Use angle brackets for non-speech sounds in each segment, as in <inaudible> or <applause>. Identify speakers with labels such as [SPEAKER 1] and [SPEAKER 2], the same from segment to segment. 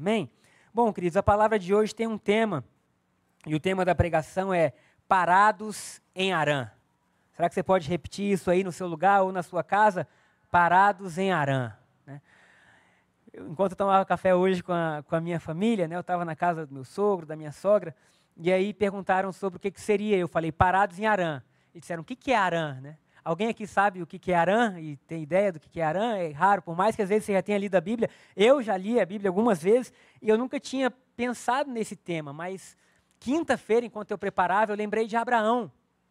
[SPEAKER 1] Amém? Bom, queridos, a palavra de hoje tem um tema, e o tema da pregação é Parados em Arã. Será que você pode repetir isso aí no seu lugar ou na sua casa? Parados em Arã. Né? Eu, enquanto eu tomava café hoje com a, com a minha família, né, eu estava na casa do meu sogro, da minha sogra, e aí perguntaram sobre o que, que seria. Eu falei, parados em Arã. E disseram, o que, que é Arã? Né? Alguém aqui sabe o que, é Arã e tem ideia do que, que é Arã? É raro, por mais que às vezes você já tenha lido a Bíblia. Eu já li a Bíblia algumas vezes e eu nunca tinha pensado nesse tema, mas quinta-feira, enquanto eu preparava, eu lembrei de Abraão.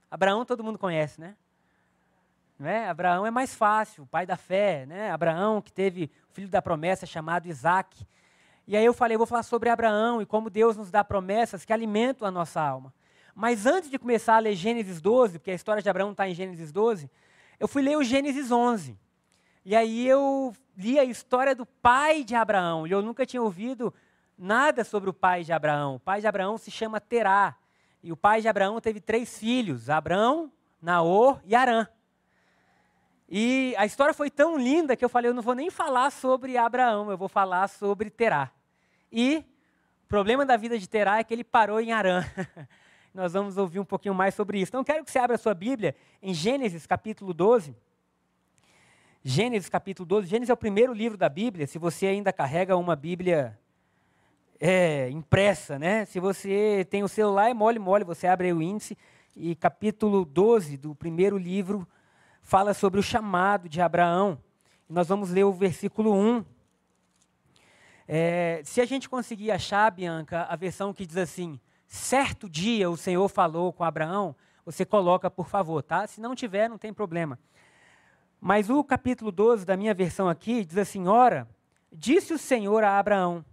[SPEAKER 1] Abraão todo mundo conhece, né? né? Abraão é mais fácil, o pai da fé, né? Abraão que teve o filho da promessa chamado Isaac. E aí eu falei, eu vou falar sobre Abraão e como Deus nos dá promessas que alimentam a nossa alma. Mas antes de começar a ler Gênesis 12, porque a história de Abraão está em Gênesis 12, eu fui ler o Gênesis 11. E aí eu li a história do pai de Abraão. E eu nunca tinha ouvido nada sobre o pai de Abraão. O pai de Abraão se chama Terá. E o pai de Abraão teve três filhos: Abraão, Naor e Arã. E a história foi tão linda que eu falei: eu não vou nem falar sobre Abraão, eu vou falar sobre Terá. E o problema da vida de Terá é que ele parou em Arã. <laughs> Nós vamos ouvir um pouquinho mais sobre isso. Então, quero que você abra a sua Bíblia em Gênesis capítulo 12. Gênesis capítulo 12. Gênesis é o primeiro livro da Bíblia. Se você ainda carrega uma Bíblia é, impressa, né? Se você tem o celular, é mole, mole. Você abre o índice. E capítulo 12 do primeiro livro fala sobre o chamado de Abraão. Nós vamos ler o versículo 1. É, se a gente conseguir achar, Bianca, a versão que diz assim: certo dia o Senhor falou com Abraão, você coloca, por favor, tá? Se não tiver, não tem problema. Mas o capítulo 12 da minha versão aqui diz assim: Ora, disse o Senhor a Abraão: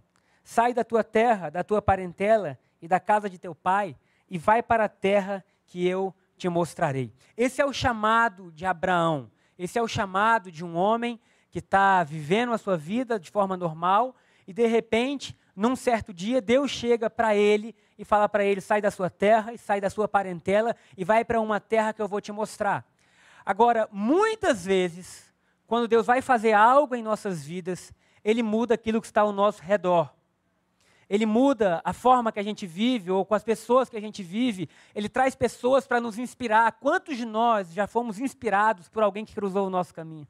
[SPEAKER 1] Sai da tua terra, da tua parentela e da casa de teu pai, e vai para a terra que eu te mostrarei. Esse é o chamado de Abraão. Esse é o chamado de um homem que está vivendo a sua vida de forma normal e, de repente, num certo dia, Deus chega para ele e fala para ele: sai da sua terra e sai da sua parentela e vai para uma terra que eu vou te mostrar. Agora, muitas vezes, quando Deus vai fazer algo em nossas vidas, Ele muda aquilo que está ao nosso redor. Ele muda a forma que a gente vive ou com as pessoas que a gente vive. Ele traz pessoas para nos inspirar. Quantos de nós já fomos inspirados por alguém que cruzou o nosso caminho?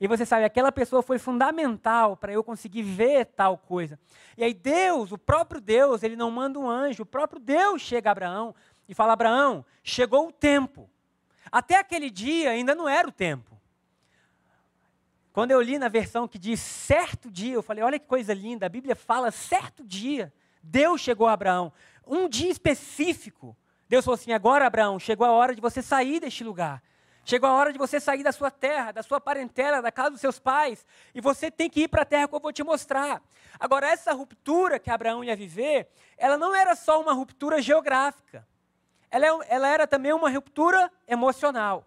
[SPEAKER 1] E você sabe, aquela pessoa foi fundamental para eu conseguir ver tal coisa. E aí Deus, o próprio Deus, ele não manda um anjo, o próprio Deus chega a Abraão e fala: Abraão, chegou o tempo. Até aquele dia ainda não era o tempo. Quando eu li na versão que diz certo dia, eu falei: olha que coisa linda, a Bíblia fala certo dia. Deus chegou a Abraão, um dia específico. Deus falou assim: agora, Abraão, chegou a hora de você sair deste lugar. Chegou a hora de você sair da sua terra, da sua parentela, da casa dos seus pais, e você tem que ir para a terra que eu vou te mostrar. Agora, essa ruptura que Abraão ia viver, ela não era só uma ruptura geográfica, ela, é ela era também uma ruptura emocional.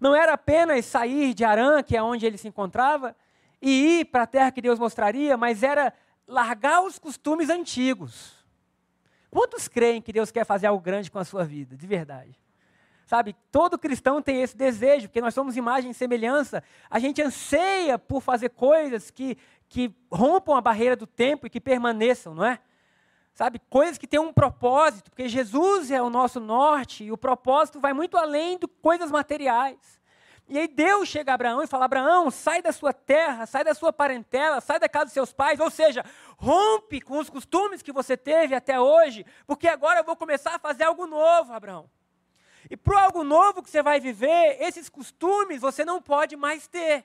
[SPEAKER 1] Não era apenas sair de Arã, que é onde ele se encontrava, e ir para a terra que Deus mostraria, mas era largar os costumes antigos. Quantos creem que Deus quer fazer algo grande com a sua vida, de verdade? Sabe, todo cristão tem esse desejo, porque nós somos imagem e semelhança. A gente anseia por fazer coisas que, que rompam a barreira do tempo e que permaneçam, não é? Sabe, coisas que têm um propósito, porque Jesus é o nosso norte e o propósito vai muito além de coisas materiais. E aí Deus chega a Abraão e fala: Abraão, sai da sua terra, sai da sua parentela, sai da casa dos seus pais, ou seja, rompe com os costumes que você teve até hoje, porque agora eu vou começar a fazer algo novo, Abraão. E para algo novo que você vai viver, esses costumes você não pode mais ter.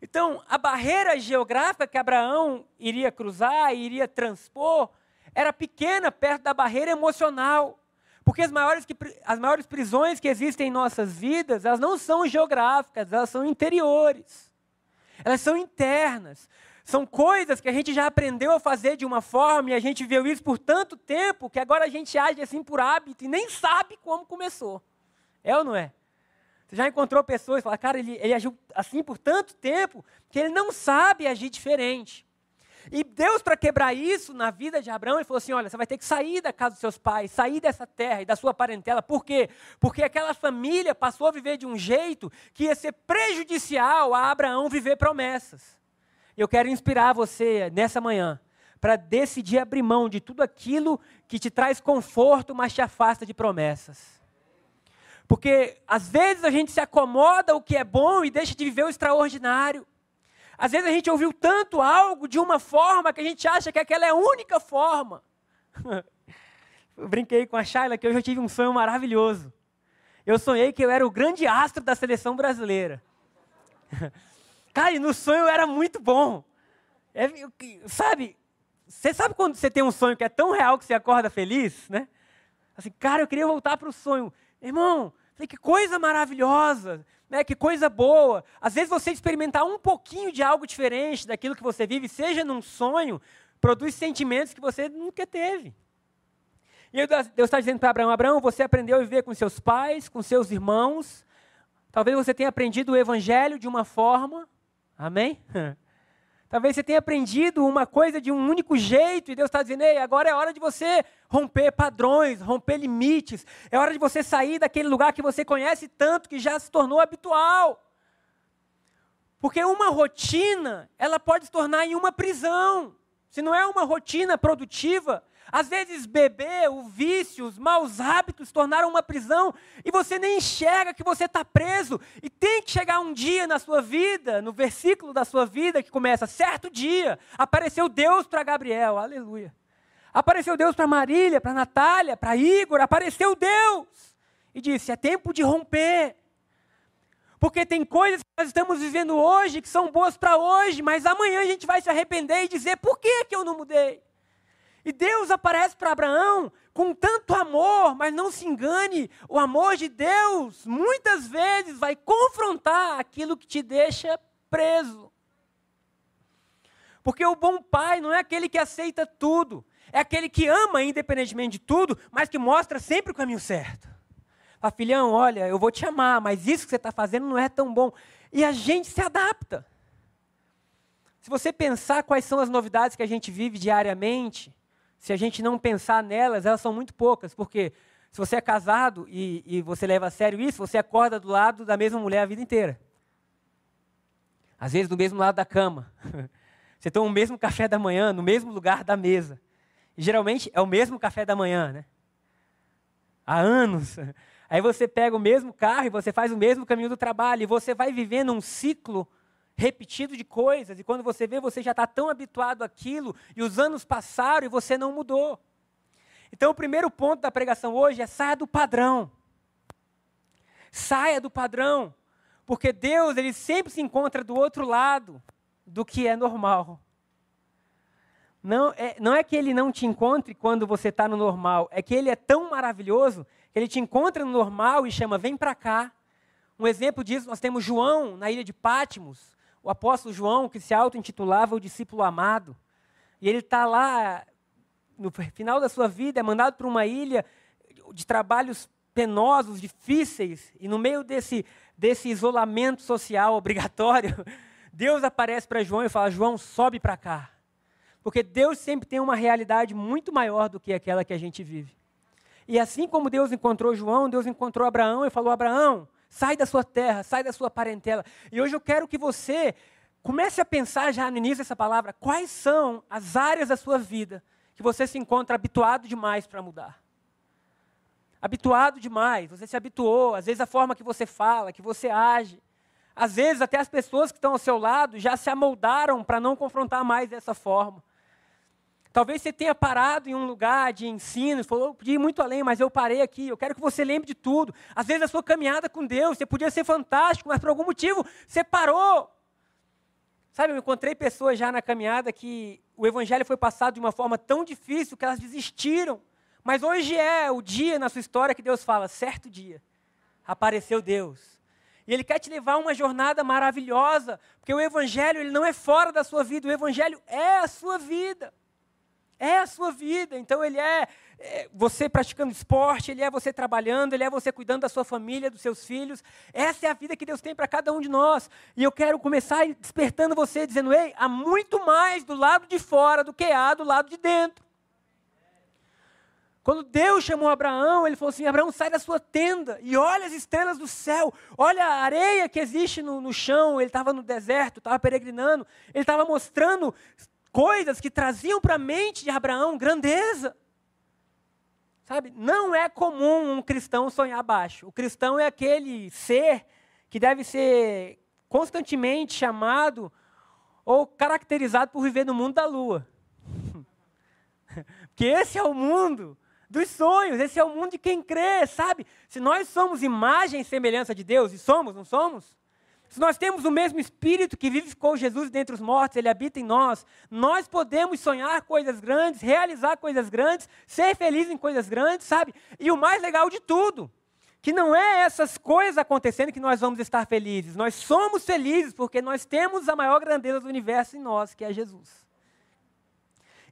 [SPEAKER 1] Então, a barreira geográfica que Abraão iria cruzar, iria transpor, era pequena perto da barreira emocional. Porque as maiores, as maiores prisões que existem em nossas vidas, elas não são geográficas, elas são interiores. Elas são internas. São coisas que a gente já aprendeu a fazer de uma forma e a gente viu isso por tanto tempo que agora a gente age assim por hábito e nem sabe como começou. É ou não é? Você já encontrou pessoas e fala, cara, ele, ele agiu assim por tanto tempo que ele não sabe agir diferente. E Deus, para quebrar isso na vida de Abraão, ele falou assim: olha, você vai ter que sair da casa dos seus pais, sair dessa terra e da sua parentela. Por quê? Porque aquela família passou a viver de um jeito que ia ser prejudicial a Abraão viver promessas. Eu quero inspirar você nessa manhã para decidir abrir mão de tudo aquilo que te traz conforto, mas te afasta de promessas. Porque às vezes a gente se acomoda o que é bom e deixa de viver o extraordinário. Às vezes a gente ouviu tanto algo de uma forma que a gente acha que aquela é a única forma. <laughs> Eu brinquei com a Shayla que hoje eu tive um sonho maravilhoso. Eu sonhei que eu era o grande astro da seleção brasileira. <laughs> Cara, e no sonho era muito bom. É, sabe, você sabe quando você tem um sonho que é tão real que você acorda feliz, né? Assim, cara, eu queria voltar para o sonho. Irmão, que coisa maravilhosa, né? que coisa boa. Às vezes você experimentar um pouquinho de algo diferente daquilo que você vive, seja num sonho, produz sentimentos que você nunca teve. E Deus está dizendo para Abraão: Abraão, você aprendeu a viver com seus pais, com seus irmãos. Talvez você tenha aprendido o evangelho de uma forma. Amém? <laughs> Talvez você tenha aprendido uma coisa de um único jeito e Deus está dizendo: Ei, agora é hora de você romper padrões, romper limites. É hora de você sair daquele lugar que você conhece tanto que já se tornou habitual. Porque uma rotina, ela pode se tornar em uma prisão. Se não é uma rotina produtiva, às vezes beber, o vício, os maus hábitos tornaram uma prisão e você nem enxerga que você está preso. E tem que chegar um dia na sua vida, no versículo da sua vida que começa, certo dia, apareceu Deus para Gabriel, aleluia. Apareceu Deus para Marília, para Natália, para Igor, apareceu Deus. E disse, é tempo de romper. Porque tem coisas que nós estamos vivendo hoje que são boas para hoje, mas amanhã a gente vai se arrepender e dizer, por que, que eu não mudei? E Deus aparece para Abraão com tanto amor, mas não se engane, o amor de Deus muitas vezes vai confrontar aquilo que te deixa preso. Porque o bom pai não é aquele que aceita tudo, é aquele que ama independentemente de tudo, mas que mostra sempre o caminho certo. Fala, filhão, olha, eu vou te amar, mas isso que você está fazendo não é tão bom. E a gente se adapta. Se você pensar quais são as novidades que a gente vive diariamente, se a gente não pensar nelas, elas são muito poucas, porque se você é casado e, e você leva a sério isso, você acorda do lado da mesma mulher a vida inteira. Às vezes do mesmo lado da cama. <laughs> Você toma o mesmo café da manhã no mesmo lugar da mesa. E geralmente é o mesmo café da manhã, né? Há anos. <laughs> Aí você pega o mesmo carro e você faz o mesmo caminho do trabalho. E você vai vivendo um ciclo repetido de coisas, e quando você vê, você já está tão habituado àquilo, e os anos passaram e você não mudou. Então, o primeiro ponto da pregação hoje é saia do padrão. Saia do padrão, porque Deus ele sempre se encontra do outro lado do que é normal. Não é, não é que ele não te encontre quando você está no normal, é que ele é tão maravilhoso que ele te encontra no normal e chama, vem para cá. Um exemplo disso, nós temos João na ilha de Pátimos o apóstolo João, que se auto-intitulava o discípulo amado. E ele está lá, no final da sua vida, é mandado para uma ilha de trabalhos penosos, difíceis, e no meio desse, desse isolamento social obrigatório, <laughs> Deus aparece para João e fala: João, sobe para cá. Porque Deus sempre tem uma realidade muito maior do que aquela que a gente vive. E assim como Deus encontrou João, Deus encontrou Abraão e falou: Abraão, Sai da sua terra, sai da sua parentela. E hoje eu quero que você comece a pensar já no início dessa palavra, quais são as áreas da sua vida que você se encontra habituado demais para mudar. Habituado demais, você se habituou, às vezes a forma que você fala, que você age. Às vezes até as pessoas que estão ao seu lado já se amoldaram para não confrontar mais dessa forma. Talvez você tenha parado em um lugar de ensino, falou, podia ir muito além, mas eu parei aqui. Eu quero que você lembre de tudo. Às vezes a sua caminhada com Deus, você podia ser fantástico, mas por algum motivo você parou. Sabe, eu encontrei pessoas já na caminhada que o evangelho foi passado de uma forma tão difícil que elas desistiram. Mas hoje é o dia na sua história que Deus fala, certo dia, apareceu Deus. E Ele quer te levar a uma jornada maravilhosa, porque o Evangelho ele não é fora da sua vida, o Evangelho é a sua vida. É a sua vida. Então, ele é, é, você praticando esporte, ele é você trabalhando, ele é você cuidando da sua família, dos seus filhos. Essa é a vida que Deus tem para cada um de nós. E eu quero começar despertando você, dizendo: ei, há muito mais do lado de fora do que há do lado de dentro. Quando Deus chamou Abraão, ele falou assim: Abraão, sai da sua tenda e olha as estrelas do céu, olha a areia que existe no, no chão. Ele estava no deserto, estava peregrinando, ele estava mostrando coisas que traziam para a mente de Abraão grandeza. Sabe, não é comum um cristão sonhar baixo. O cristão é aquele ser que deve ser constantemente chamado ou caracterizado por viver no mundo da lua. <laughs> Porque esse é o mundo dos sonhos, esse é o mundo de quem crê, sabe? Se nós somos imagem e semelhança de Deus, e somos, não somos? Se nós temos o mesmo Espírito que vivificou Jesus dentre os mortos, ele habita em nós, nós podemos sonhar coisas grandes, realizar coisas grandes, ser feliz em coisas grandes, sabe? E o mais legal de tudo, que não é essas coisas acontecendo que nós vamos estar felizes, nós somos felizes porque nós temos a maior grandeza do universo em nós, que é Jesus.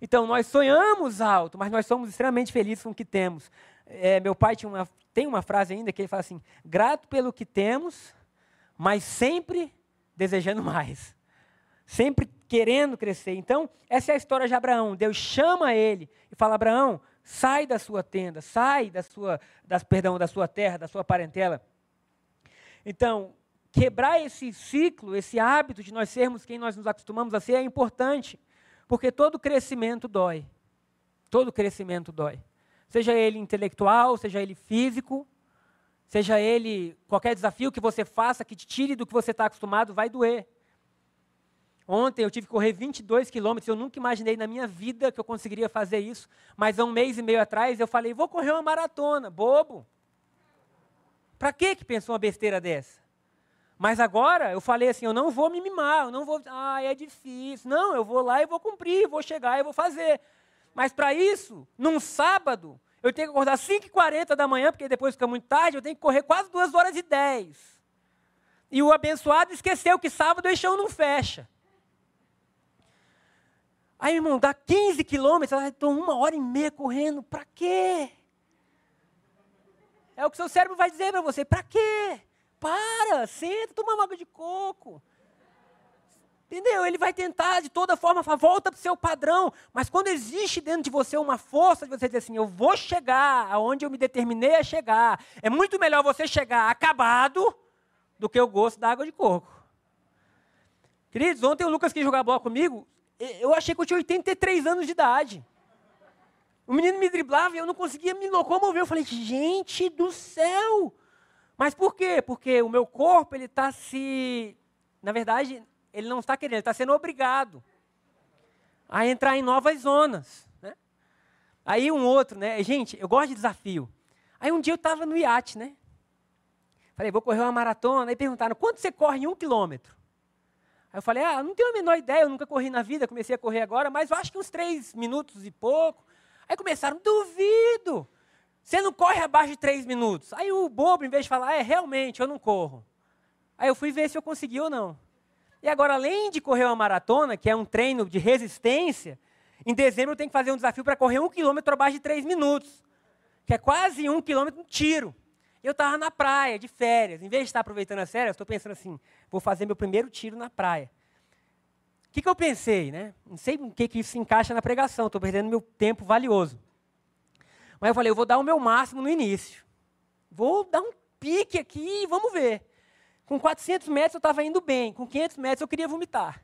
[SPEAKER 1] Então, nós sonhamos alto, mas nós somos extremamente felizes com o que temos. É, meu pai uma, tem uma frase ainda que ele fala assim: grato pelo que temos, mas sempre desejando mais. Sempre querendo crescer. Então, essa é a história de Abraão. Deus chama ele e fala: Abraão, sai da sua tenda, sai da sua, das, perdão, da sua terra, da sua parentela. Então, quebrar esse ciclo, esse hábito de nós sermos quem nós nos acostumamos a ser é importante. Porque todo crescimento dói. Todo crescimento dói. Seja ele intelectual, seja ele físico, seja ele qualquer desafio que você faça que te tire do que você está acostumado, vai doer. Ontem eu tive que correr 22 quilômetros, eu nunca imaginei na minha vida que eu conseguiria fazer isso, mas há um mês e meio atrás eu falei, vou correr uma maratona, bobo. Para que que pensou uma besteira dessa? Mas agora eu falei assim, eu não vou me mimar, eu não vou, ah, é difícil. Não, eu vou lá e vou cumprir, vou chegar e vou fazer. Mas para isso, num sábado, eu tenho que acordar às 5h40 da manhã, porque depois fica muito tarde, eu tenho que correr quase 2 horas e 10. E o abençoado esqueceu que sábado o chão não fecha. Aí, irmão, dá 15 quilômetros, estou uma hora e meia correndo, para quê? É o que seu cérebro vai dizer para você, para quê? Para, senta, toma uma água de coco. Entendeu? Ele vai tentar de toda forma, volta para o seu padrão. Mas quando existe dentro de você uma força de você dizer assim, eu vou chegar aonde eu me determinei a chegar. É muito melhor você chegar acabado do que o gosto da água de coco. Queridos, ontem o Lucas quis jogar bola comigo. Eu achei que eu tinha 83 anos de idade. O menino me driblava e eu não conseguia me locomover. Eu falei, gente do céu! Mas por quê? Porque o meu corpo, ele está se. Na verdade, ele não está querendo, ele está sendo obrigado a entrar em novas zonas. Né? Aí um outro, né? Gente, eu gosto de desafio. Aí um dia eu estava no iate, né? Falei, vou correr uma maratona. Aí perguntaram, quanto você corre em um quilômetro? Aí eu falei, ah, não tenho a menor ideia, eu nunca corri na vida, comecei a correr agora, mas eu acho que uns três minutos e pouco. Aí começaram, duvido. Você não corre abaixo de três minutos. Aí o bobo, em vez de falar, é, realmente, eu não corro. Aí eu fui ver se eu consegui ou não. E agora, além de correr uma maratona, que é um treino de resistência, em dezembro eu tenho que fazer um desafio para correr um quilômetro abaixo de três minutos. Que é quase um quilômetro no tiro. Eu estava na praia, de férias. Em vez de estar aproveitando as férias, estou pensando assim, vou fazer meu primeiro tiro na praia. O que, que eu pensei, né? Não sei o que, que isso se encaixa na pregação, estou perdendo meu tempo valioso. Mas eu falei, eu vou dar o meu máximo no início. Vou dar um pique aqui e vamos ver. Com 400 metros eu estava indo bem, com 500 metros eu queria vomitar.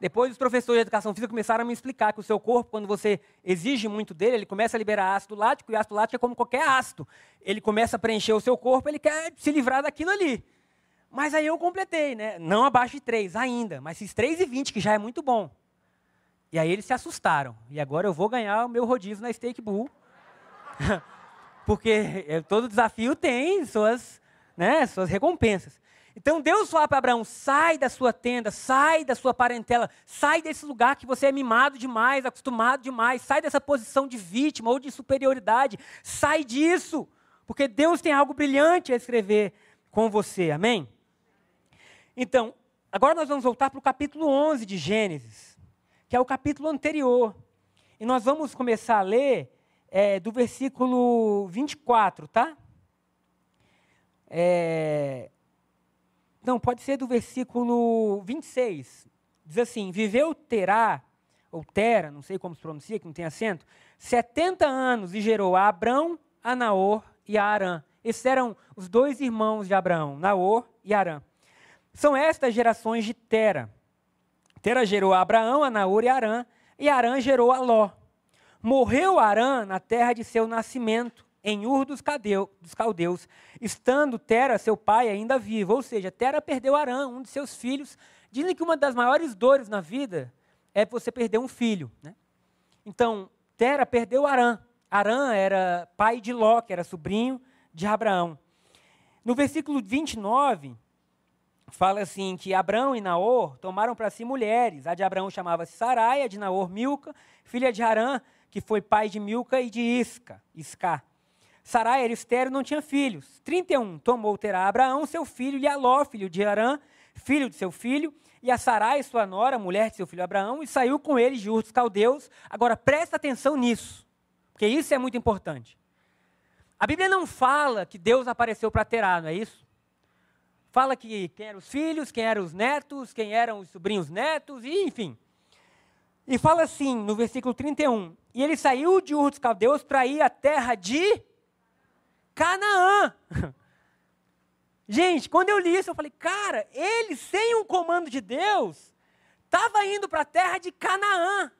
[SPEAKER 1] Depois os professores de educação física começaram a me explicar que o seu corpo, quando você exige muito dele, ele começa a liberar ácido lático, e ácido lático é como qualquer ácido. Ele começa a preencher o seu corpo, ele quer se livrar daquilo ali. Mas aí eu completei, né? Não abaixo de 3 ainda, mas fiz 3,20, que já é muito bom. E aí eles se assustaram. E agora eu vou ganhar o meu rodízio na Steak Bull. <laughs> Porque é, todo desafio tem suas, né, suas recompensas. Então Deus fala para Abraão: sai da sua tenda, sai da sua parentela, sai desse lugar que você é mimado demais, acostumado demais, sai dessa posição de vítima ou de superioridade, sai disso, porque Deus tem algo brilhante a escrever com você, amém? Então, agora nós vamos voltar para o capítulo 11 de Gênesis que é o capítulo anterior. E nós vamos começar a ler é, do versículo 24, tá? É, não, pode ser do versículo 26. Diz assim: Viveu Terá ou Tera, não sei como se pronuncia, que não tem acento, 70 anos e gerou a Abrão, a Naor e a Arã. Esses eram os dois irmãos de Abraão, Naor e Arã. São estas gerações de Tera. Tera gerou a Abraão, a Naor e a Arã, e Arã gerou a Ló. Morreu Arã na terra de seu nascimento, em Ur dos, Cadeu, dos Caldeus, estando Tera, seu pai, ainda vivo. Ou seja, Tera perdeu Arã, um de seus filhos. Dizem que uma das maiores dores na vida é você perder um filho. Né? Então, Tera perdeu Arã. Arã era pai de Ló, que era sobrinho de Abraão. No versículo 29, fala assim que Abraão e Naor tomaram para si mulheres. A de Abraão chamava-se Sarai, a de Naor Milca, filha de Arã, que foi pai de Milca e de Isca, Isca. Sarai era estéril e não tinha filhos. 31. Tomou terá Abraão, seu filho, e Aló, filho de Arã, filho de seu filho, e a Sarai, sua nora, mulher de seu filho Abraão, e saiu com ele de Ur dos Caldeus. Agora, presta atenção nisso, porque isso é muito importante. A Bíblia não fala que Deus apareceu para Terá, não é isso? Fala que quem eram os filhos, quem eram os netos, quem eram os sobrinhos netos, e enfim. E fala assim, no versículo 31, e ele saiu de Ur dos Caldeus para ir à terra de Canaã. <laughs> Gente, quando eu li isso, eu falei, cara, ele, sem um comando de Deus, estava indo para a terra de Canaã.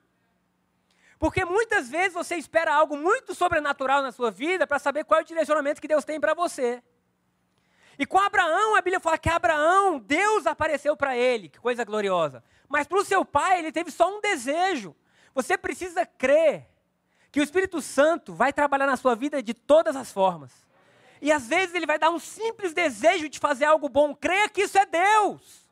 [SPEAKER 1] Porque muitas vezes você espera algo muito sobrenatural na sua vida para saber qual é o direcionamento que Deus tem para você. E com Abraão, a Bíblia fala que Abraão, Deus apareceu para ele, que coisa gloriosa. Mas para o seu pai, ele teve só um desejo. Você precisa crer que o Espírito Santo vai trabalhar na sua vida de todas as formas. E às vezes ele vai dar um simples desejo de fazer algo bom. Creia que isso é Deus.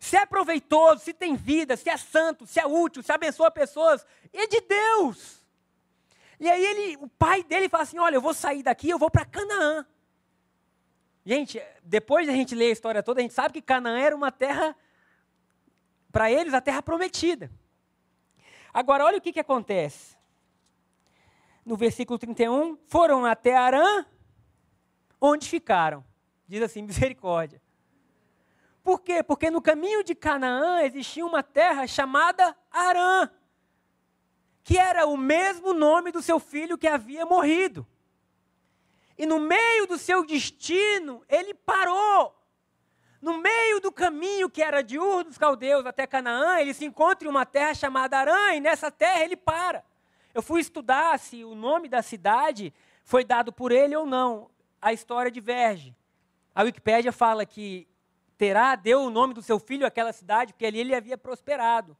[SPEAKER 1] Se é proveitoso, se tem vida, se é santo, se é útil, se abençoa pessoas, é de Deus. E aí ele, o pai dele fala assim: "Olha, eu vou sair daqui, eu vou para Canaã". Gente, depois de a gente ler a história toda, a gente sabe que Canaã era uma terra para eles a terra prometida. Agora olha o que que acontece no versículo 31, foram até Arã, onde ficaram. Diz assim: <laughs> misericórdia. Por quê? Porque no caminho de Canaã existia uma terra chamada Arã, que era o mesmo nome do seu filho que havia morrido. E no meio do seu destino, ele parou. No meio do caminho que era de Ur dos Caldeus até Canaã, ele se encontra em uma terra chamada Arã, e nessa terra ele para. Eu fui estudar se o nome da cidade foi dado por ele ou não. A história diverge. A Wikipédia fala que Terá deu o nome do seu filho àquela cidade porque ali ele havia prosperado.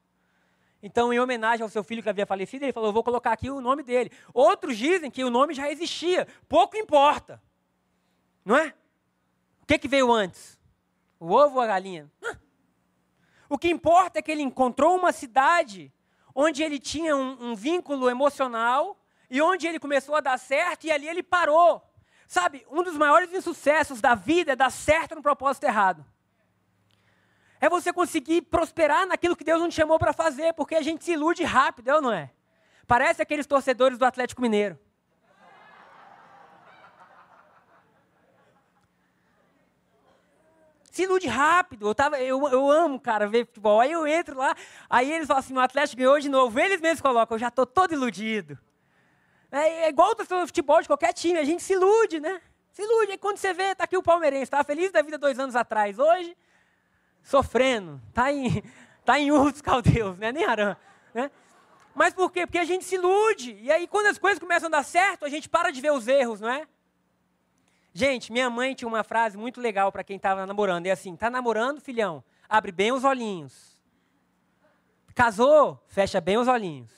[SPEAKER 1] Então, em homenagem ao seu filho que havia falecido, ele falou: Vou colocar aqui o nome dele. Outros dizem que o nome já existia. Pouco importa. Não é? O que, que veio antes? O ovo ou a galinha? O que importa é que ele encontrou uma cidade onde ele tinha um, um vínculo emocional e onde ele começou a dar certo e ali ele parou. Sabe, um dos maiores insucessos da vida é dar certo no propósito errado. É você conseguir prosperar naquilo que Deus não te chamou para fazer, porque a gente se ilude rápido, é ou não é? Parece aqueles torcedores do Atlético Mineiro. se ilude rápido. Eu, tava, eu, eu amo, cara, ver futebol. Aí eu entro lá, aí eles falam assim, o Atlético ganhou de novo. Eles mesmos colocam, eu já estou todo iludido. É, é igual o futebol de qualquer time, a gente se ilude, né? Se ilude. Aí quando você vê, tá aqui o palmeirense, estava feliz da vida dois anos atrás. Hoje, sofrendo, tá em, <laughs> tá em Urdos <laughs> Caldeus, né? Nem Arã, né? Mas por quê? Porque a gente se ilude. E aí, quando as coisas começam a dar certo, a gente para de ver os erros, não é? Gente, minha mãe tinha uma frase muito legal para quem estava namorando. É assim: tá namorando, filhão? Abre bem os olhinhos. Casou? Fecha bem os olhinhos.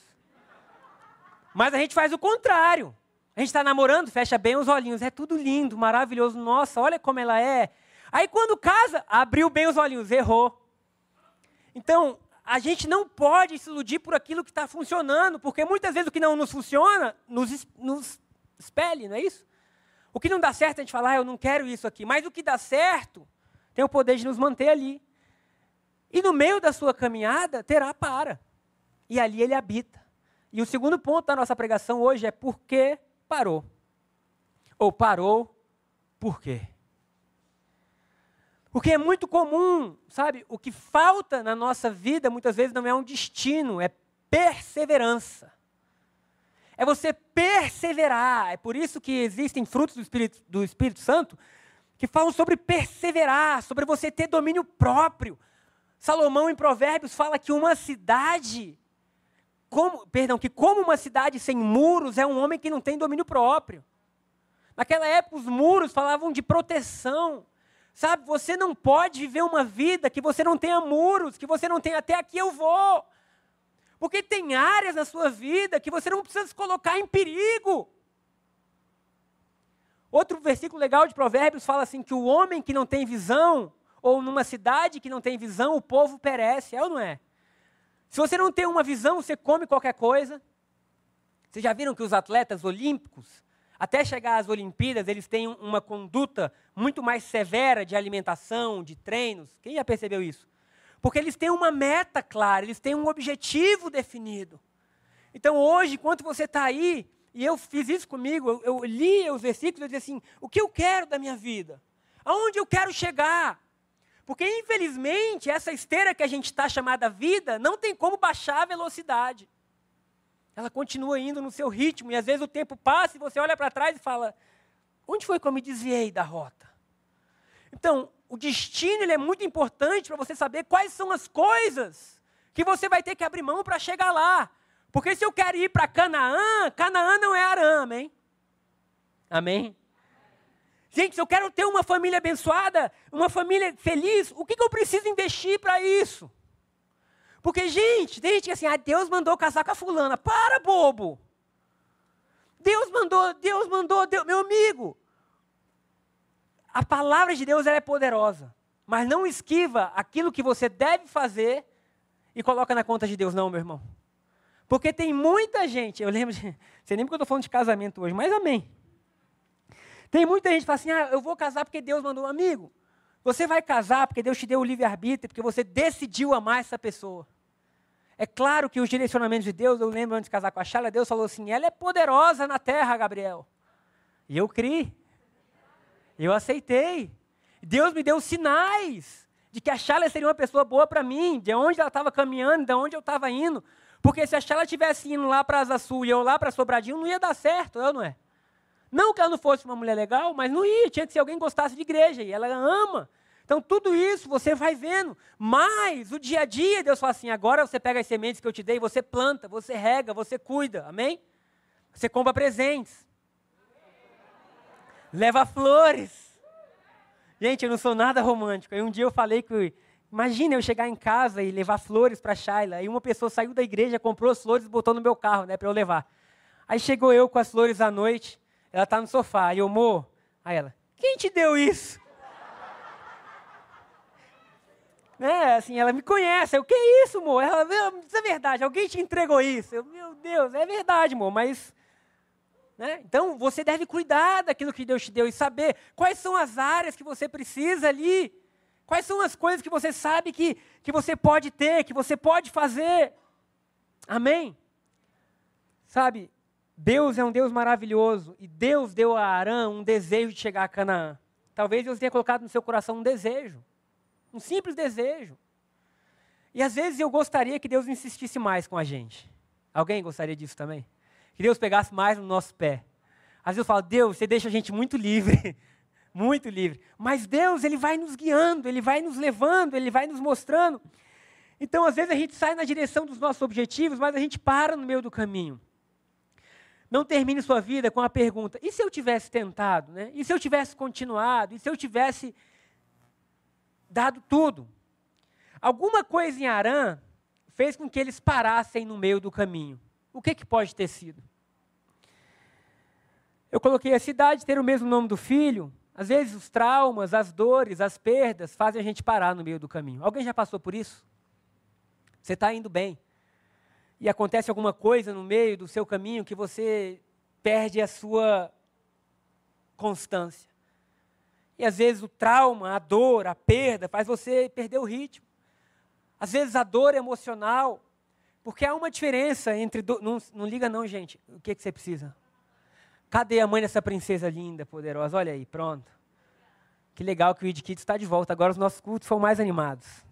[SPEAKER 1] Mas a gente faz o contrário. A gente está namorando, fecha bem os olhinhos. É tudo lindo, maravilhoso. Nossa, olha como ela é. Aí quando casa, abriu bem os olhinhos, errou. Então, a gente não pode se iludir por aquilo que está funcionando, porque muitas vezes o que não nos funciona nos, nos espelhe, não é isso? O que não dá certo, a gente fala, ah, eu não quero isso aqui. Mas o que dá certo tem o poder de nos manter ali. E no meio da sua caminhada, terá para. E ali ele habita. E o segundo ponto da nossa pregação hoje é por que parou? Ou parou por quê? Porque é muito comum, sabe? O que falta na nossa vida muitas vezes não é um destino, é perseverança. É você perseverar. É por isso que existem frutos do Espírito, do Espírito Santo que falam sobre perseverar, sobre você ter domínio próprio. Salomão em Provérbios fala que uma cidade, como, perdão, que como uma cidade sem muros é um homem que não tem domínio próprio. Naquela época os muros falavam de proteção. Sabe, você não pode viver uma vida que você não tenha muros, que você não tenha até aqui eu vou. Porque tem áreas na sua vida que você não precisa se colocar em perigo. Outro versículo legal de Provérbios fala assim: que o homem que não tem visão, ou numa cidade que não tem visão, o povo perece. É ou não é? Se você não tem uma visão, você come qualquer coisa. Vocês já viram que os atletas olímpicos, até chegar às Olimpíadas, eles têm uma conduta muito mais severa de alimentação, de treinos. Quem já percebeu isso? Porque eles têm uma meta clara, eles têm um objetivo definido. Então hoje, enquanto você está aí, e eu fiz isso comigo, eu, eu li os versículos e disse assim: o que eu quero da minha vida? Aonde eu quero chegar? Porque, infelizmente, essa esteira que a gente está chamada vida, não tem como baixar a velocidade. Ela continua indo no seu ritmo, e às vezes o tempo passa e você olha para trás e fala: onde foi que eu me desviei da rota? Então, o destino ele é muito importante para você saber quais são as coisas que você vai ter que abrir mão para chegar lá. Porque se eu quero ir para Canaã, Canaã não é Arã, amém? Amém? Gente, se eu quero ter uma família abençoada, uma família feliz, o que, que eu preciso investir para isso? Porque, gente, tem gente que assim, ah, Deus mandou casar com a fulana. Para, bobo! Deus mandou, Deus mandou, Deus, meu amigo a palavra de Deus é poderosa, mas não esquiva aquilo que você deve fazer e coloca na conta de Deus, não, meu irmão. Porque tem muita gente, eu lembro, <laughs> você lembra que eu estou falando de casamento hoje, mas amém. Tem muita gente que fala assim, ah, eu vou casar porque Deus mandou um amigo. Você vai casar porque Deus te deu o livre-arbítrio, porque você decidiu amar essa pessoa. É claro que os direcionamentos de Deus, eu lembro antes de casar com a Chala, Deus falou assim, ela é poderosa na terra, Gabriel. E eu criei. Eu aceitei. Deus me deu sinais de que a Charla seria uma pessoa boa para mim, de onde ela estava caminhando, de onde eu estava indo. Porque se a Charla estivesse indo lá para Asa Sul e eu lá para Sobradinho, não ia dar certo, eu não é? Não que ela não fosse uma mulher legal, mas não ia, tinha que ser alguém que gostasse de igreja, e ela ama. Então, tudo isso você vai vendo. Mas, o dia a dia, Deus fala assim: agora você pega as sementes que eu te dei, você planta, você rega, você cuida, amém? Você compra presentes leva flores. Gente, eu não sou nada romântico. Aí um dia eu falei que, imagina eu chegar em casa e levar flores para Shaila. Aí uma pessoa saiu da igreja, comprou as flores e botou no meu carro, né, para eu levar. Aí chegou eu com as flores à noite, ela tá no sofá, aí eu, amor, aí ela, quem te deu isso? né, assim, ela me conhece, eu, que isso, amor? Ela, isso é verdade, alguém te entregou isso? Eu, meu Deus, é verdade, amor, mas né? Então, você deve cuidar daquilo que Deus te deu e saber quais são as áreas que você precisa ali. Quais são as coisas que você sabe que, que você pode ter, que você pode fazer. Amém? Sabe, Deus é um Deus maravilhoso e Deus deu a Arã um desejo de chegar a Canaã. Talvez Deus tenha colocado no seu coração um desejo, um simples desejo. E às vezes eu gostaria que Deus insistisse mais com a gente. Alguém gostaria disso também? Que Deus pegasse mais no nosso pé. Às vezes eu falo, Deus, você deixa a gente muito livre. <laughs> muito livre. Mas Deus, Ele vai nos guiando, Ele vai nos levando, Ele vai nos mostrando. Então, às vezes, a gente sai na direção dos nossos objetivos, mas a gente para no meio do caminho. Não termine sua vida com a pergunta: e se eu tivesse tentado? Né? E se eu tivesse continuado? E se eu tivesse dado tudo? Alguma coisa em Arã fez com que eles parassem no meio do caminho. O que, que pode ter sido? Eu coloquei a cidade ter o mesmo nome do filho. Às vezes os traumas, as dores, as perdas fazem a gente parar no meio do caminho. Alguém já passou por isso? Você está indo bem. E acontece alguma coisa no meio do seu caminho que você perde a sua constância. E às vezes o trauma, a dor, a perda faz você perder o ritmo. Às vezes a dor emocional porque há uma diferença entre. Do... Não, não, liga, não, gente. O que, que você precisa? Cadê a mãe dessa princesa linda, poderosa? Olha aí, pronto. Que legal que o Id Kids está de volta. Agora os nossos cultos são mais animados.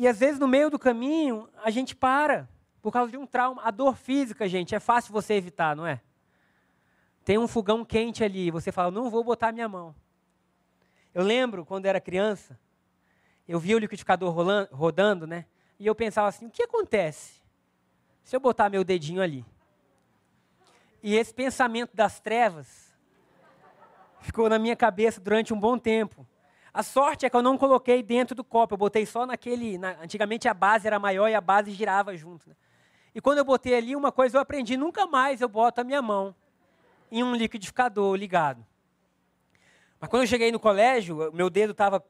[SPEAKER 1] E às vezes no meio do caminho a gente para por causa de um trauma. A dor física, gente, é fácil você evitar, não é? Tem um fogão quente ali, você fala, não vou botar minha mão. Eu lembro quando era criança, eu via o liquidificador rolando, rodando, né? E eu pensava assim, o que acontece se eu botar meu dedinho ali? E esse pensamento das trevas ficou na minha cabeça durante um bom tempo. A sorte é que eu não coloquei dentro do copo, eu botei só naquele. Na, antigamente a base era maior e a base girava junto. Né? E quando eu botei ali, uma coisa eu aprendi: nunca mais eu boto a minha mão em um liquidificador ligado. Mas quando eu cheguei no colégio, meu dedo estava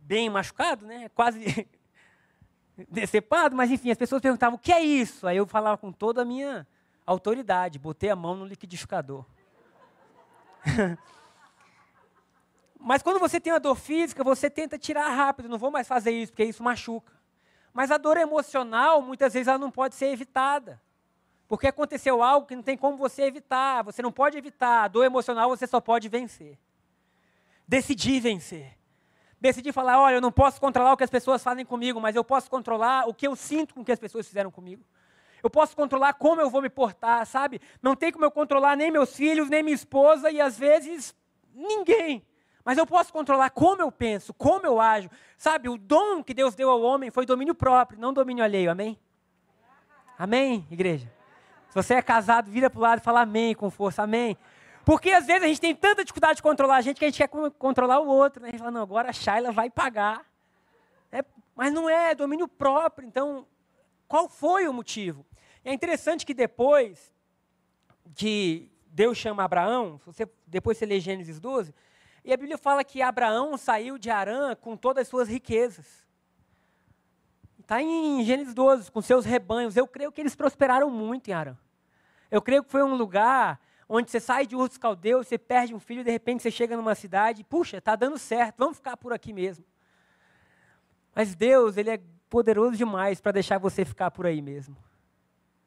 [SPEAKER 1] bem machucado, né? quase <laughs> decepado, mas enfim, as pessoas perguntavam: o que é isso? Aí eu falava com toda a minha autoridade, botei a mão no liquidificador. <laughs> Mas quando você tem uma dor física, você tenta tirar rápido, não vou mais fazer isso, porque isso machuca. Mas a dor emocional, muitas vezes, ela não pode ser evitada. Porque aconteceu algo que não tem como você evitar. Você não pode evitar. A dor emocional você só pode vencer. Decidir vencer. Decidir falar: olha, eu não posso controlar o que as pessoas fazem comigo, mas eu posso controlar o que eu sinto com o que as pessoas fizeram comigo. Eu posso controlar como eu vou me portar, sabe? Não tem como eu controlar nem meus filhos, nem minha esposa e às vezes ninguém. Mas eu posso controlar como eu penso, como eu ajo. Sabe, o dom que Deus deu ao homem foi domínio próprio, não domínio alheio. Amém? Amém, igreja? Se você é casado, vira para o lado e fala amém com força. Amém. Porque às vezes a gente tem tanta dificuldade de controlar a gente que a gente quer controlar o outro. Né? A gente fala, não, agora a Shaila vai pagar. É, mas não é, é domínio próprio. Então, qual foi o motivo? E é interessante que depois que Deus chama Abraão, você, depois você lê Gênesis 12, e a Bíblia fala que Abraão saiu de Arã com todas as suas riquezas. Está em Gênesis 12, com seus rebanhos. Eu creio que eles prosperaram muito em Arã. Eu creio que foi um lugar onde você sai de Ur dos Caldeus, você perde um filho, de repente você chega numa cidade, puxa, está dando certo, vamos ficar por aqui mesmo. Mas Deus, Ele é poderoso demais para deixar você ficar por aí mesmo.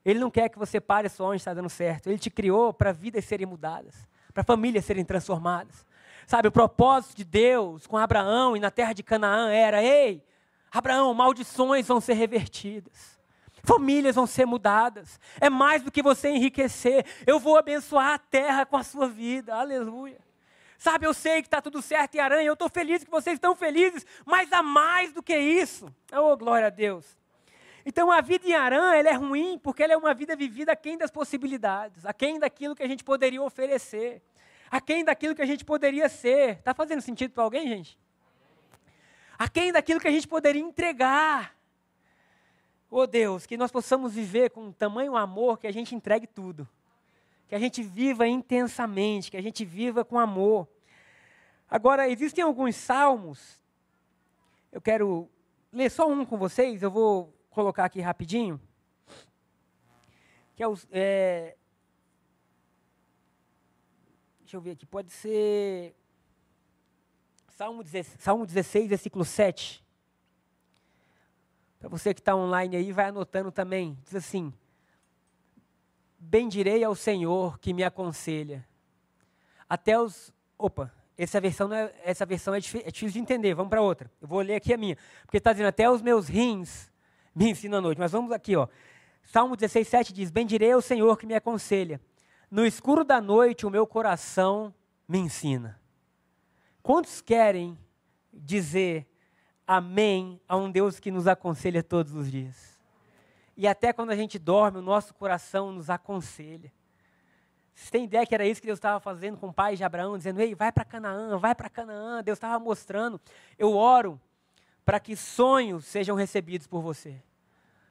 [SPEAKER 1] Ele não quer que você pare só onde está dando certo. Ele te criou para vidas serem mudadas, para famílias serem transformadas. Sabe, o propósito de Deus com Abraão e na terra de Canaã era: ei, Abraão, maldições vão ser revertidas. Famílias vão ser mudadas. É mais do que você enriquecer. Eu vou abençoar a terra com a sua vida. Aleluia. Sabe, eu sei que está tudo certo em Aranha, eu estou feliz que vocês estão felizes, mas há mais do que isso. Oh, glória a Deus. Então a vida em Arã ela é ruim porque ela é uma vida vivida aquém das possibilidades, aquém daquilo que a gente poderia oferecer aquém daquilo que a gente poderia ser. Está fazendo sentido para alguém, gente? Aquém daquilo que a gente poderia entregar. Oh Deus, que nós possamos viver com tamanho amor que a gente entregue tudo. Que a gente viva intensamente, que a gente viva com amor. Agora, existem alguns salmos. Eu quero ler só um com vocês, eu vou colocar aqui rapidinho. Que é, os, é Deixa eu ver aqui, pode ser. Salmo 16, Salmo 16 versículo 7. Para você que está online aí, vai anotando também. Diz assim: Bendirei ao Senhor que me aconselha. Até os. Opa, essa versão, é, essa versão é, é difícil de entender. Vamos para outra. Eu vou ler aqui a minha. Porque está dizendo: Até os meus rins me ensinam à noite. Mas vamos aqui, ó. Salmo 16, 7 diz: Bendirei ao Senhor que me aconselha. No escuro da noite, o meu coração me ensina. Quantos querem dizer amém a um Deus que nos aconselha todos os dias? E até quando a gente dorme, o nosso coração nos aconselha. Vocês têm ideia que era isso que Deus estava fazendo com o pai de Abraão, dizendo: Ei, vai para Canaã, vai para Canaã. Deus estava mostrando. Eu oro para que sonhos sejam recebidos por você.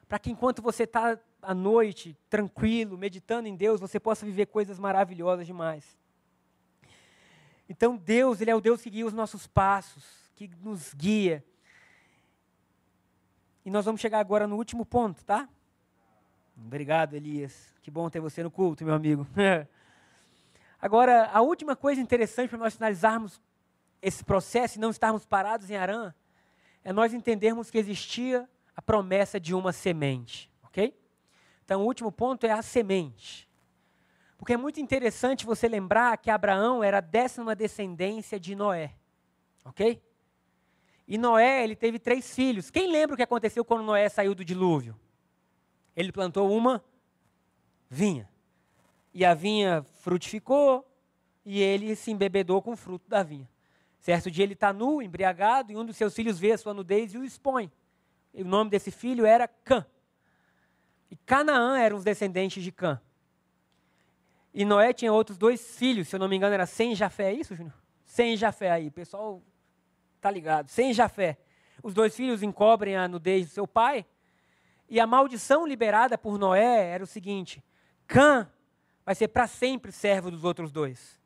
[SPEAKER 1] Para que enquanto você está à noite, tranquilo, meditando em Deus, você possa viver coisas maravilhosas demais. Então Deus, Ele é o Deus que guia os nossos passos, que nos guia. E nós vamos chegar agora no último ponto, tá? Obrigado, Elias. Que bom ter você no culto, meu amigo. <laughs> agora, a última coisa interessante para nós finalizarmos esse processo e não estarmos parados em Arã, é nós entendermos que existia a promessa de uma semente? Então, o último ponto é a semente. Porque é muito interessante você lembrar que Abraão era a décima descendência de Noé. Ok? E Noé, ele teve três filhos. Quem lembra o que aconteceu quando Noé saiu do dilúvio? Ele plantou uma vinha. E a vinha frutificou e ele se embebedou com o fruto da vinha. Certo dia ele está nu, embriagado, e um dos seus filhos vê a sua nudez e o expõe. E o nome desse filho era Cã. E Canaã eram os descendentes de Cã. E Noé tinha outros dois filhos, se eu não me engano era Sem Jafé, é isso, Júnior? Sem Jafé aí, pessoal tá ligado. Sem Jafé. Os dois filhos encobrem a nudez do seu pai. E a maldição liberada por Noé era o seguinte: Cã vai ser para sempre servo dos outros dois.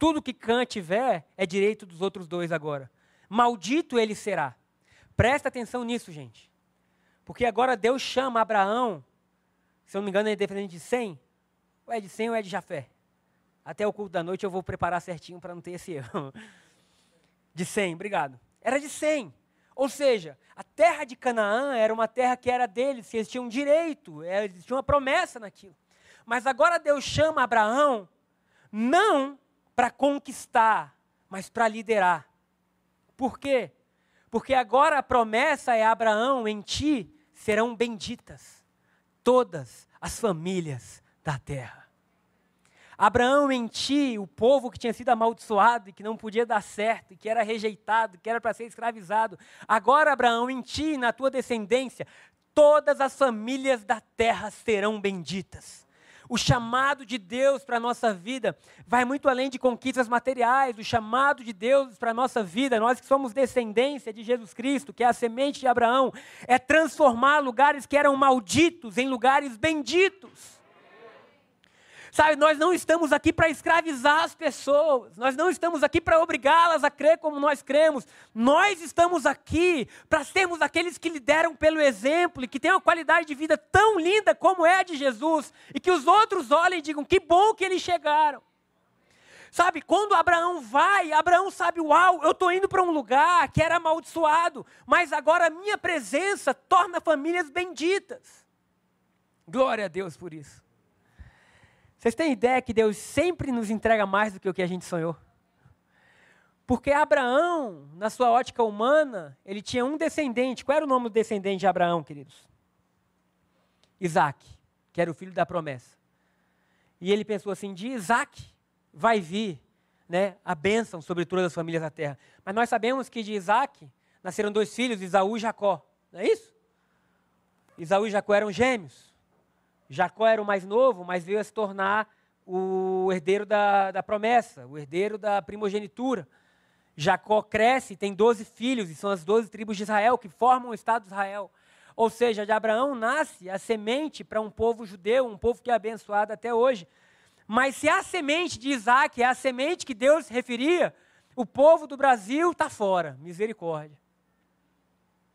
[SPEAKER 1] Tudo que Cã tiver é direito dos outros dois agora. Maldito ele será. Presta atenção nisso, gente. Porque agora Deus chama Abraão, se eu não me engano, é diferente de 100. Ou é de 100 ou é de Jafé? Até o culto da noite eu vou preparar certinho para não ter esse <laughs> erro. De 100, obrigado. Era de 100. Ou seja, a terra de Canaã era uma terra que era deles, eles tinham direito, eles tinham uma promessa naquilo. Mas agora Deus chama Abraão não para conquistar, mas para liderar. Por quê? Porque agora a promessa é Abraão, em ti serão benditas todas as famílias da terra. Abraão, em ti, o povo que tinha sido amaldiçoado e que não podia dar certo, que era rejeitado, que era para ser escravizado. Agora, Abraão, em ti, na tua descendência, todas as famílias da terra serão benditas. O chamado de Deus para a nossa vida vai muito além de conquistas materiais. O chamado de Deus para a nossa vida, nós que somos descendência de Jesus Cristo, que é a semente de Abraão, é transformar lugares que eram malditos em lugares benditos. Sabe, nós não estamos aqui para escravizar as pessoas, nós não estamos aqui para obrigá-las a crer como nós cremos, nós estamos aqui para sermos aqueles que lideram pelo exemplo e que têm uma qualidade de vida tão linda como é a de Jesus, e que os outros olhem e digam: que bom que eles chegaram. Sabe, quando Abraão vai, Abraão sabe, uau, eu estou indo para um lugar que era amaldiçoado, mas agora a minha presença torna famílias benditas. Glória a Deus por isso. Vocês têm ideia que Deus sempre nos entrega mais do que o que a gente sonhou? Porque Abraão, na sua ótica humana, ele tinha um descendente. Qual era o nome do descendente de Abraão, queridos? Isaac, que era o filho da promessa. E ele pensou assim: de Isaac vai vir né, a bênção sobre todas as famílias da terra. Mas nós sabemos que de Isaac nasceram dois filhos, Isaú e Jacó. Não é isso? Isaú e Jacó eram gêmeos. Jacó era o mais novo, mas veio a se tornar o herdeiro da, da promessa, o herdeiro da primogenitura. Jacó cresce, tem 12 filhos, e são as 12 tribos de Israel que formam o Estado de Israel. Ou seja, de Abraão nasce a semente para um povo judeu, um povo que é abençoado até hoje. Mas se a semente de Isaac é a semente que Deus referia, o povo do Brasil está fora. Misericórdia.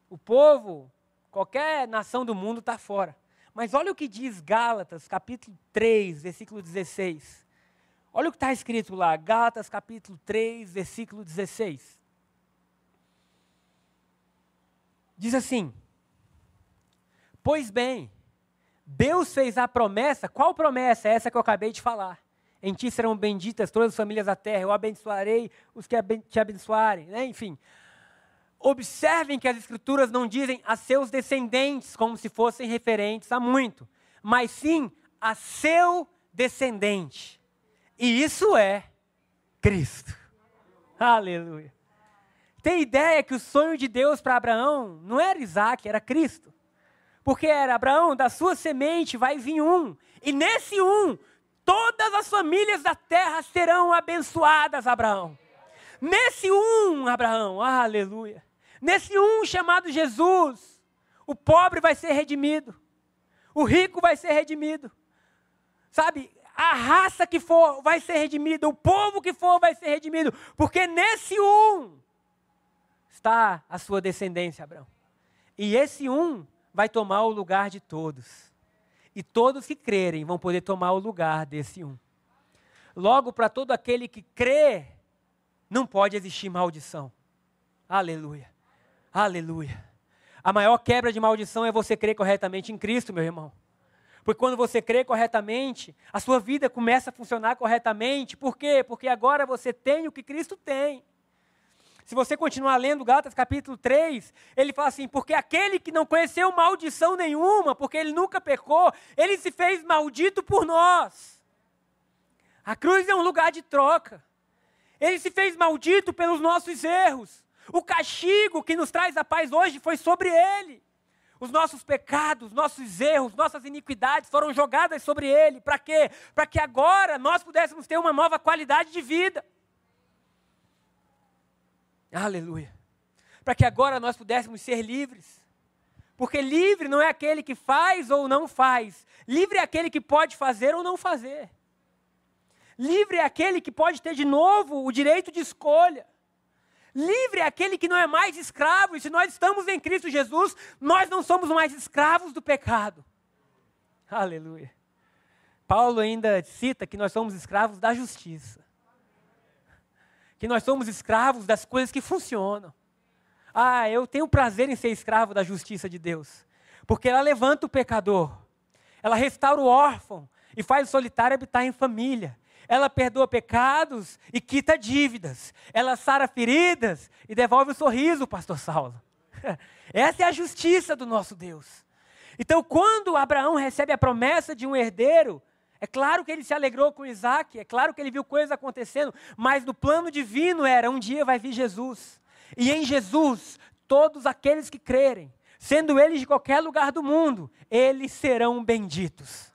[SPEAKER 1] O povo, qualquer nação do mundo está fora. Mas olha o que diz Gálatas, capítulo 3, versículo 16. Olha o que está escrito lá, Gálatas, capítulo 3, versículo 16. Diz assim: Pois bem, Deus fez a promessa, qual promessa? Essa que eu acabei de falar. Em ti serão benditas todas as famílias da terra, eu abençoarei os que te abençoarem, né? enfim. Observem que as Escrituras não dizem a seus descendentes como se fossem referentes a muito, mas sim a seu descendente. E isso é Cristo. Aleluia. Tem ideia que o sonho de Deus para Abraão não era Isaac, era Cristo. Porque era Abraão, da sua semente vai vir um, e nesse um, todas as famílias da terra serão abençoadas, Abraão. Nesse um, Abraão, aleluia. Nesse um chamado Jesus, o pobre vai ser redimido, o rico vai ser redimido, sabe? A raça que for vai ser redimida, o povo que for vai ser redimido, porque nesse um está a sua descendência, Abraão. E esse um vai tomar o lugar de todos. E todos que crerem vão poder tomar o lugar desse um. Logo, para todo aquele que crê, não pode existir maldição. Aleluia. Aleluia. A maior quebra de maldição é você crer corretamente em Cristo, meu irmão. Porque quando você crê corretamente, a sua vida começa a funcionar corretamente. Por quê? Porque agora você tem o que Cristo tem. Se você continuar lendo Gálatas capítulo 3, ele fala assim: porque aquele que não conheceu maldição nenhuma, porque ele nunca pecou, ele se fez maldito por nós. A cruz é um lugar de troca. Ele se fez maldito pelos nossos erros. O castigo que nos traz a paz hoje foi sobre ele. Os nossos pecados, nossos erros, nossas iniquidades foram jogadas sobre ele. Para quê? Para que agora nós pudéssemos ter uma nova qualidade de vida. Aleluia. Para que agora nós pudéssemos ser livres. Porque livre não é aquele que faz ou não faz. Livre é aquele que pode fazer ou não fazer. Livre é aquele que pode ter de novo o direito de escolha. Livre é aquele que não é mais escravo. E se nós estamos em Cristo Jesus, nós não somos mais escravos do pecado. Aleluia. Paulo ainda cita que nós somos escravos da justiça que nós somos escravos das coisas que funcionam. Ah, eu tenho prazer em ser escravo da justiça de Deus, porque ela levanta o pecador, ela restaura o órfão e faz o solitário habitar em família. Ela perdoa pecados e quita dívidas. Ela sara feridas e devolve o sorriso, pastor Saulo. <laughs> Essa é a justiça do nosso Deus. Então, quando Abraão recebe a promessa de um herdeiro, é claro que ele se alegrou com Isaac, é claro que ele viu coisas acontecendo, mas no plano divino era: um dia vai vir Jesus. E em Jesus, todos aqueles que crerem, sendo eles de qualquer lugar do mundo, eles serão benditos.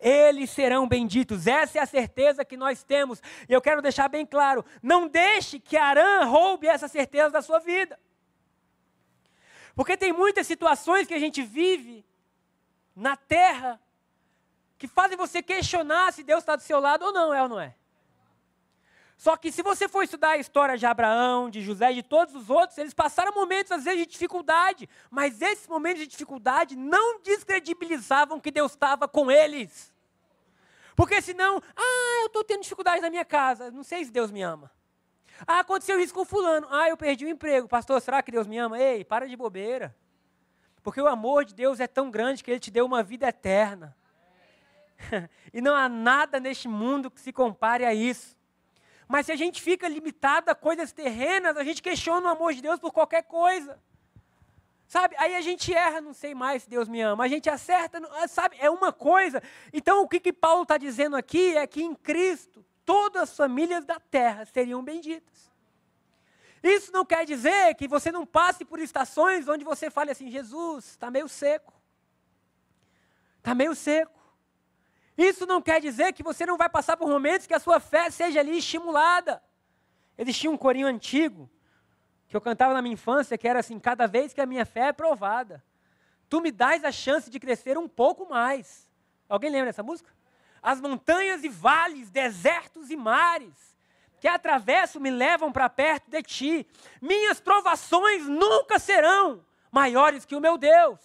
[SPEAKER 1] Eles serão benditos. Essa é a certeza que nós temos. E eu quero deixar bem claro: não deixe que Arã roube essa certeza da sua vida. Porque tem muitas situações que a gente vive na terra que fazem você questionar se Deus está do seu lado ou não, é ou não é? Só que se você for estudar a história de Abraão, de José, de todos os outros, eles passaram momentos às vezes de dificuldade, mas esses momentos de dificuldade não descredibilizavam que Deus estava com eles. Porque senão, ah, eu estou tendo dificuldade na minha casa, não sei se Deus me ama. Ah, aconteceu isso com fulano, ah, eu perdi o emprego, pastor, será que Deus me ama? Ei, para de bobeira. Porque o amor de Deus é tão grande que Ele te deu uma vida eterna. <laughs> e não há nada neste mundo que se compare a isso. Mas se a gente fica limitado a coisas terrenas, a gente questiona o amor de Deus por qualquer coisa. Sabe? Aí a gente erra, não sei mais se Deus me ama. A gente acerta, ah, sabe? É uma coisa. Então o que, que Paulo está dizendo aqui é que em Cristo todas as famílias da terra seriam benditas. Isso não quer dizer que você não passe por estações onde você fale assim: Jesus, está meio seco. Está meio seco. Isso não quer dizer que você não vai passar por momentos que a sua fé seja ali estimulada. Existia um corinho antigo que eu cantava na minha infância que era assim: cada vez que a minha fé é provada, tu me dás a chance de crescer um pouco mais. Alguém lembra dessa música? As montanhas e vales, desertos e mares que atravesso me levam para perto de ti. Minhas provações nunca serão maiores que o meu Deus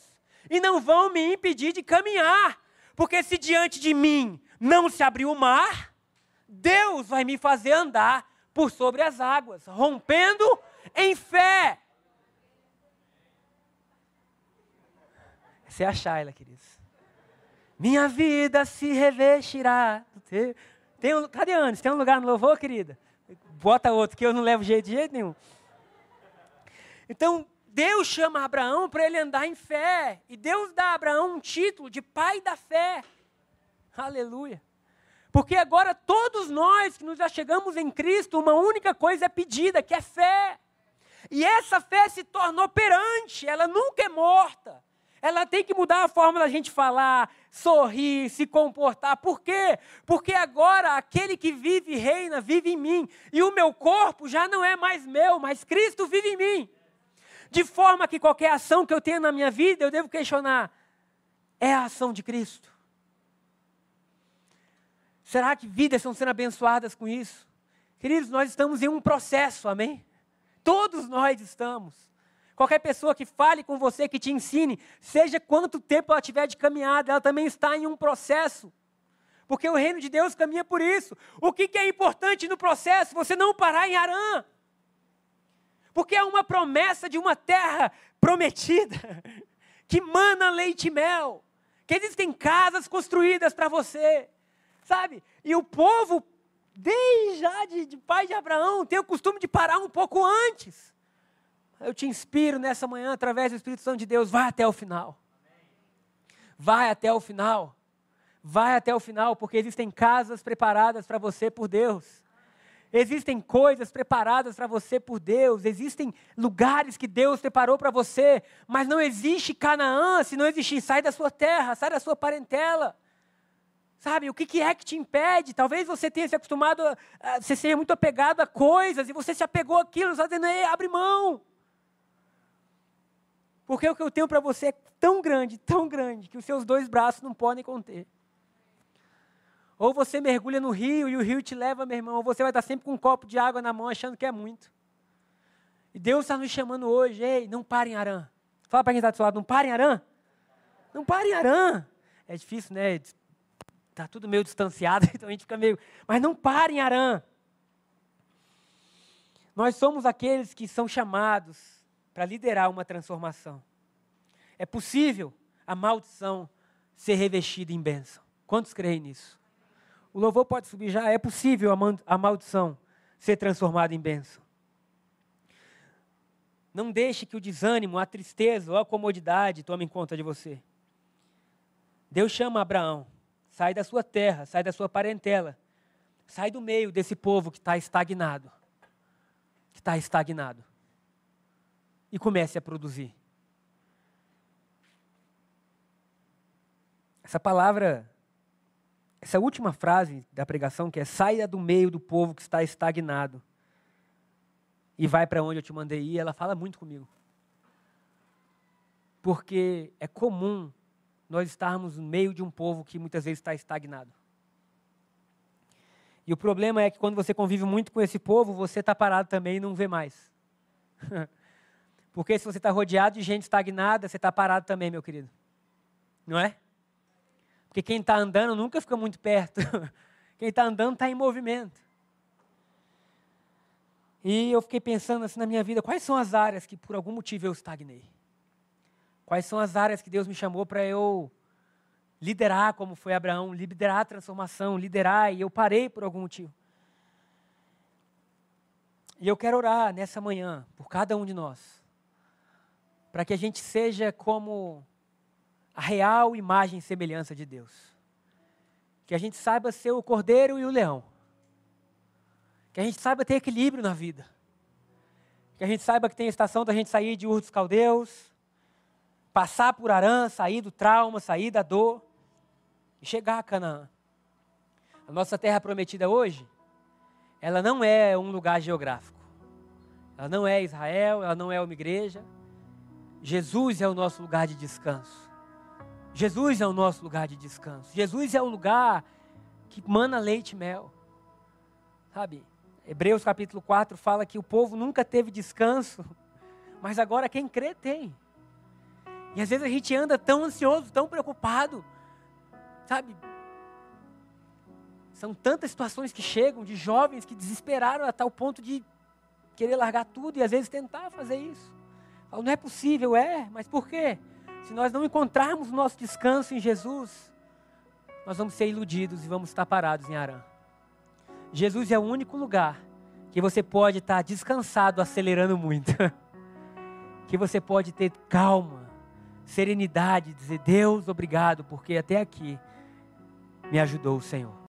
[SPEAKER 1] e não vão me impedir de caminhar porque se diante de mim não se abrir o mar, Deus vai me fazer andar por sobre as águas, rompendo em fé. Essa é a Shaila, queridos. Minha vida se revestirá. Tem um, cadê Anis? Tem um lugar no louvor, querida? Bota outro, que eu não levo jeito de jeito nenhum. Então, Deus chama Abraão para ele andar em fé. E Deus dá a Abraão um título de pai da fé. Aleluia. Porque agora todos nós que nos achegamos em Cristo, uma única coisa é pedida, que é fé. E essa fé se torna operante, ela nunca é morta. Ela tem que mudar a forma da gente falar, sorrir, se comportar. Por quê? Porque agora aquele que vive e reina vive em mim. E o meu corpo já não é mais meu, mas Cristo vive em mim. De forma que qualquer ação que eu tenha na minha vida, eu devo questionar: é a ação de Cristo? Será que vidas estão sendo abençoadas com isso? Queridos, nós estamos em um processo, amém? Todos nós estamos. Qualquer pessoa que fale com você, que te ensine, seja quanto tempo ela tiver de caminhada, ela também está em um processo. Porque o reino de Deus caminha por isso. O que, que é importante no processo? Você não parar em Arã porque é uma promessa de uma terra prometida, <laughs> que mana leite e mel, que existem casas construídas para você, sabe? E o povo desde já de, de pai de Abraão, tem o costume de parar um pouco antes. Eu te inspiro nessa manhã, através do Espírito Santo de Deus, vai até o final. Vai até o final. Vai até o final, porque existem casas preparadas para você por Deus. Existem coisas preparadas para você por Deus, existem lugares que Deus preparou para você, mas não existe Canaã se não existir. Sai da sua terra, sai da sua parentela. Sabe, o que, que é que te impede? Talvez você tenha se acostumado, a, a, você seja muito apegado a coisas e você se apegou àquilo, está dizendo, Ei, abre mão. Porque o que eu tenho para você é tão grande, tão grande, que os seus dois braços não podem conter. Ou você mergulha no rio e o rio te leva, meu irmão, ou você vai estar sempre com um copo de água na mão achando que é muito. E Deus está nos chamando hoje, ei, não pare em Arã. Fala para quem está do seu lado, não pare em Arã. Não pare em Arã. É difícil, né? Está tudo meio distanciado, <laughs> então a gente fica meio. Mas não pare em Arã. Nós somos aqueles que são chamados para liderar uma transformação. É possível a maldição ser revestida em bênção. Quantos creem nisso? O louvor pode subir já. É possível a maldição ser transformada em bênção. Não deixe que o desânimo, a tristeza ou a comodidade tomem conta de você. Deus chama Abraão. Sai da sua terra, sai da sua parentela. Sai do meio desse povo que está estagnado. Que está estagnado. E comece a produzir. Essa palavra essa última frase da pregação, que é saia do meio do povo que está estagnado e vai para onde eu te mandei ir, ela fala muito comigo. Porque é comum nós estarmos no meio de um povo que muitas vezes está estagnado. E o problema é que quando você convive muito com esse povo, você está parado também e não vê mais. <laughs> Porque se você está rodeado de gente estagnada, você está parado também, meu querido. Não é? Porque quem está andando nunca fica muito perto. <laughs> Quem está andando está em movimento. E eu fiquei pensando assim na minha vida, quais são as áreas que por algum motivo eu estagnei? Quais são as áreas que Deus me chamou para eu liderar, como foi Abraão, liderar a transformação, liderar, e eu parei por algum motivo. E eu quero orar nessa manhã por cada um de nós, para que a gente seja como a real imagem e semelhança de Deus. Que a gente saiba ser o cordeiro e o leão. Que a gente saiba ter equilíbrio na vida. Que a gente saiba que tem a estação da gente sair de Ur dos Caldeus, passar por Arã, sair do trauma, sair da dor e chegar a Canaã. A nossa terra prometida hoje, ela não é um lugar geográfico. Ela não é Israel, ela não é uma igreja. Jesus é o nosso lugar de descanso. Jesus é o nosso lugar de descanso. Jesus é o lugar que mana leite e mel. Sabe? Hebreus capítulo 4 fala que o povo nunca teve descanso, <laughs> mas agora quem crê tem. E às vezes a gente anda tão ansioso, tão preocupado, sabe? São tantas situações que chegam de jovens que desesperaram a tal ponto de querer largar tudo e às vezes tentar fazer isso. Falo, não é possível, é, mas por quê? Se nós não encontrarmos nosso descanso em Jesus, nós vamos ser iludidos e vamos estar parados em Arã. Jesus é o único lugar que você pode estar descansado, acelerando muito. <laughs> que você pode ter calma, serenidade, dizer: Deus, obrigado, porque até aqui me ajudou o Senhor.